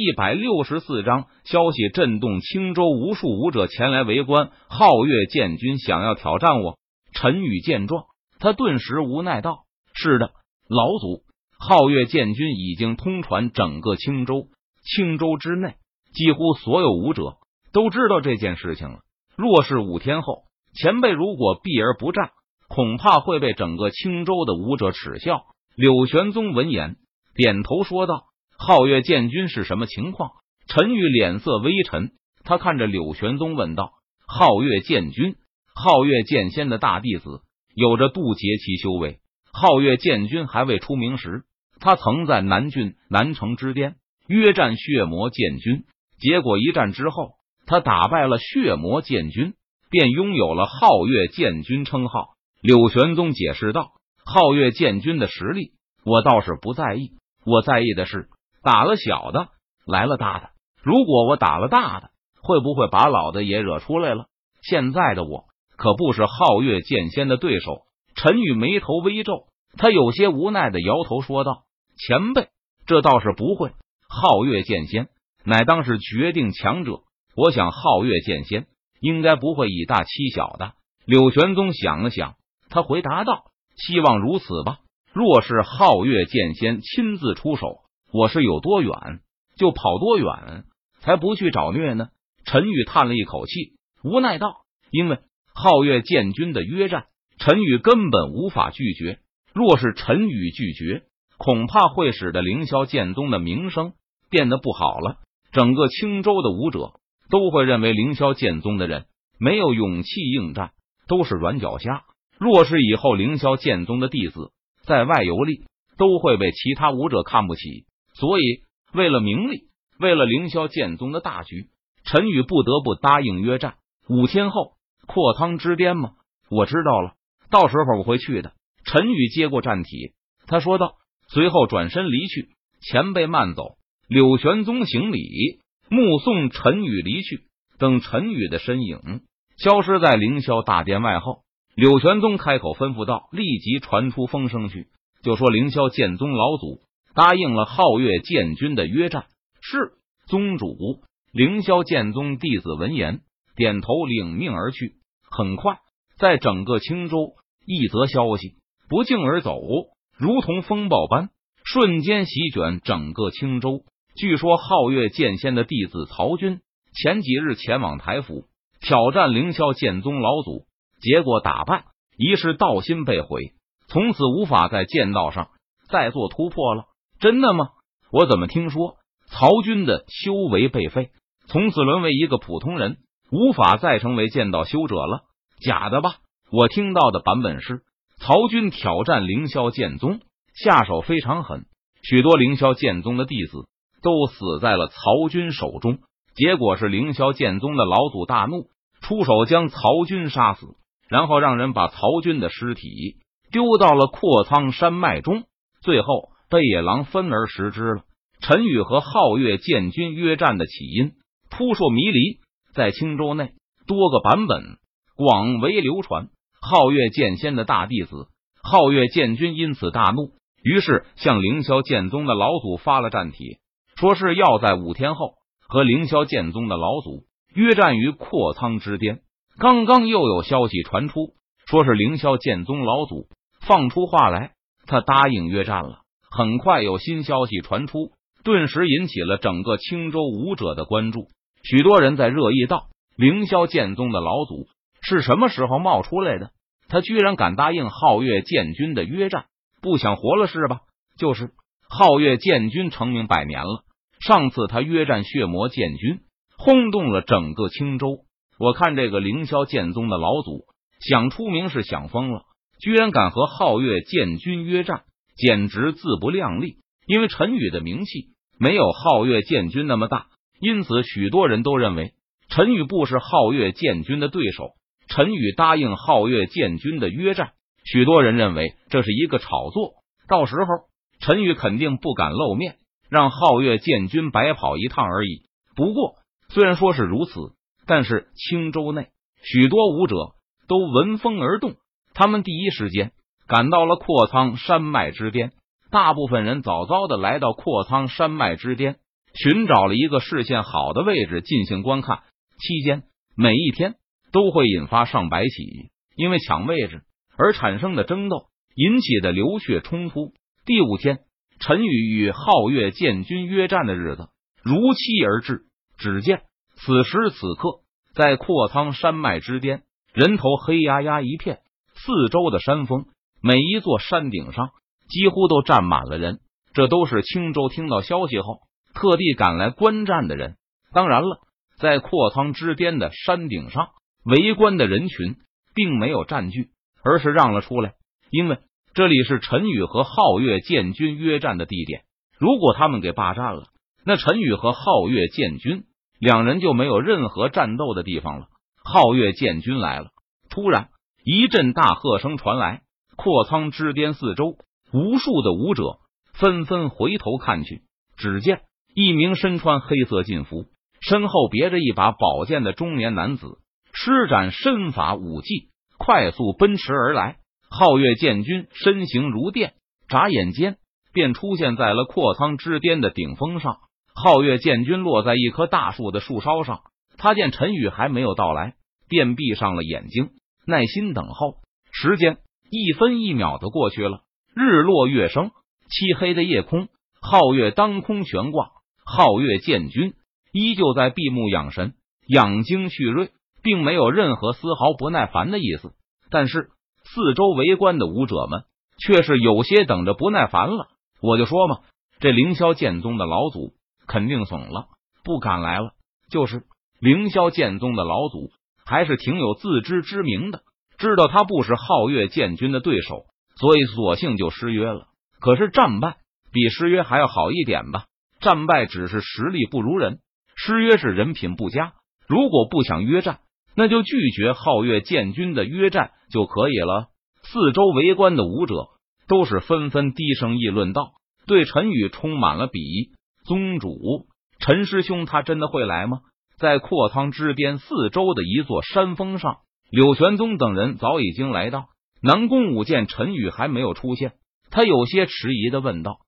一百六十四章，消息震动青州，无数武者前来围观。皓月剑君想要挑战我。陈宇见状，他顿时无奈道：“是的，老祖。皓月剑君已经通传整个青州，青州之内几乎所有武者都知道这件事情了。若是五天后，前辈如果避而不战，恐怕会被整个青州的武者耻笑。”柳玄宗闻言点头说道。皓月剑君是什么情况？陈宇脸色微沉，他看着柳玄宗问道：“皓月剑君，皓月剑仙的大弟子，有着渡劫期修为。皓月剑君还未出名时，他曾在南郡南城之巅约战血魔剑君，结果一战之后，他打败了血魔剑君，便拥有了皓月剑君称号。”柳玄宗解释道：“皓月剑君的实力，我倒是不在意，我在意的是。”打了小的，来了大的。如果我打了大的，会不会把老的也惹出来了？现在的我可不是皓月剑仙的对手。陈宇眉头微皱，他有些无奈的摇头说道：“前辈，这倒是不会。皓月剑仙乃当是决定强者，我想皓月剑仙应该不会以大欺小的。”柳玄宗想了想，他回答道：“希望如此吧。若是皓月剑仙亲自出手。”我是有多远就跑多远，才不去找虐呢？陈宇叹了一口气，无奈道：“因为皓月剑君的约战，陈宇根本无法拒绝。若是陈宇拒绝，恐怕会使得凌霄剑宗的名声变得不好了。整个青州的武者都会认为凌霄剑宗的人没有勇气应战，都是软脚虾。若是以后凌霄剑宗的弟子在外游历，都会被其他武者看不起。”所以，为了名利，为了凌霄剑宗的大局，陈宇不得不答应约战。五天后，阔苍之巅吗？我知道了，到时候我会去的。陈宇接过战体，他说道，随后转身离去。前辈慢走。柳玄宗行礼，目送陈宇离去。等陈宇的身影消失在凌霄大殿外后，柳玄宗开口吩咐道：“立即传出风声去，就说凌霄剑宗老祖。”答应了皓月剑君的约战，是宗主。凌霄剑宗弟子闻言点头，领命而去。很快，在整个青州，一则消息不胫而走，如同风暴般瞬间席卷整个青州。据说皓月剑仙的弟子曹军前几日前往台府挑战凌霄剑宗老祖，结果打败，一世道心被毁，从此无法在剑道上再做突破了。真的吗？我怎么听说曹军的修为被废，从此沦为一个普通人，无法再成为剑道修者了？假的吧？我听到的版本是曹军挑战凌霄剑宗，下手非常狠，许多凌霄剑宗的弟子都死在了曹军手中。结果是凌霄剑宗的老祖大怒，出手将曹军杀死，然后让人把曹军的尸体丢到了阔苍山脉中，最后。被野狼分而食之了。陈宇和皓月剑君约战的起因扑朔迷离，在青州内多个版本广为流传。皓月剑仙的大弟子皓月剑君因此大怒，于是向凌霄剑宗的老祖发了战帖，说是要在五天后和凌霄剑宗的老祖约战于阔苍之巅。刚刚又有消息传出，说是凌霄剑宗老祖放出话来，他答应约战了。很快有新消息传出，顿时引起了整个青州武者的关注。许多人在热议道：“凌霄剑宗的老祖是什么时候冒出来的？他居然敢答应皓月剑君的约战，不想活了是吧？”就是皓月剑君成名百年了，上次他约战血魔剑君，轰动了整个青州。我看这个凌霄剑宗的老祖想出名是想疯了，居然敢和皓月剑君约战。简直自不量力，因为陈宇的名气没有皓月剑君那么大，因此许多人都认为陈宇不是皓月剑君的对手。陈宇答应皓月剑君的约战，许多人认为这是一个炒作，到时候陈宇肯定不敢露面，让皓月剑君白跑一趟而已。不过，虽然说是如此，但是青州内许多武者都闻风而动，他们第一时间。赶到了阔苍山脉之巅，大部分人早早的来到阔苍山脉之巅，寻找了一个视线好的位置进行观看。期间每一天都会引发上百起因为抢位置而产生的争斗引起的流血冲突。第五天，陈宇与皓月建军约战的日子如期而至。只见此时此刻，在阔苍山脉之巅，人头黑压压一片，四周的山峰，每一座山顶上几乎都站满了人。这都是青州听到消息后特地赶来观战的人。当然了，在阔苍之巅的山顶上，围观的人群并没有占据，而是让了出来，因为这里是陈宇和皓月剑军约战的地点。如果他们给霸占了，那陈宇和皓月剑军两人就没有任何战斗的地方了。皓月剑军来了，突然一阵大喝声传来，阔苍之巅四周无数的武者。纷纷回头看去，只见一名身穿黑色劲服、身后别着一把宝剑的中年男子，施展身法武技，快速奔驰而来。皓月剑军身形如电，眨眼间便出现在了阔苍之巅的顶峰上。皓月剑军落在一棵大树的树梢上，他见陈宇还没有到来，便闭上了眼睛，耐心等候。时间一分一秒的过去了，日落月升。漆黑的夜空，皓月当空悬挂。皓月剑军依旧在闭目养神、养精蓄锐，并没有任何丝毫不耐烦的意思。但是四周围观的武者们却是有些等着不耐烦了。我就说嘛，这凌霄剑宗的老祖肯定怂了，不敢来了。就是凌霄剑宗的老祖，还是挺有自知之明的，知道他不是皓月剑军的对手，所以索性就失约了。可是战败比失约还要好一点吧？战败只是实力不如人，失约是人品不佳。如果不想约战，那就拒绝皓月剑军的约战就可以了。四周围观的武者都是纷纷低声议论道，对陈宇充满了鄙夷。宗主，陈师兄他真的会来吗？在阔苍之巅四周的一座山峰上，柳玄宗等人早已经来到。南宫武见陈宇还没有出现。他有些迟疑的问道。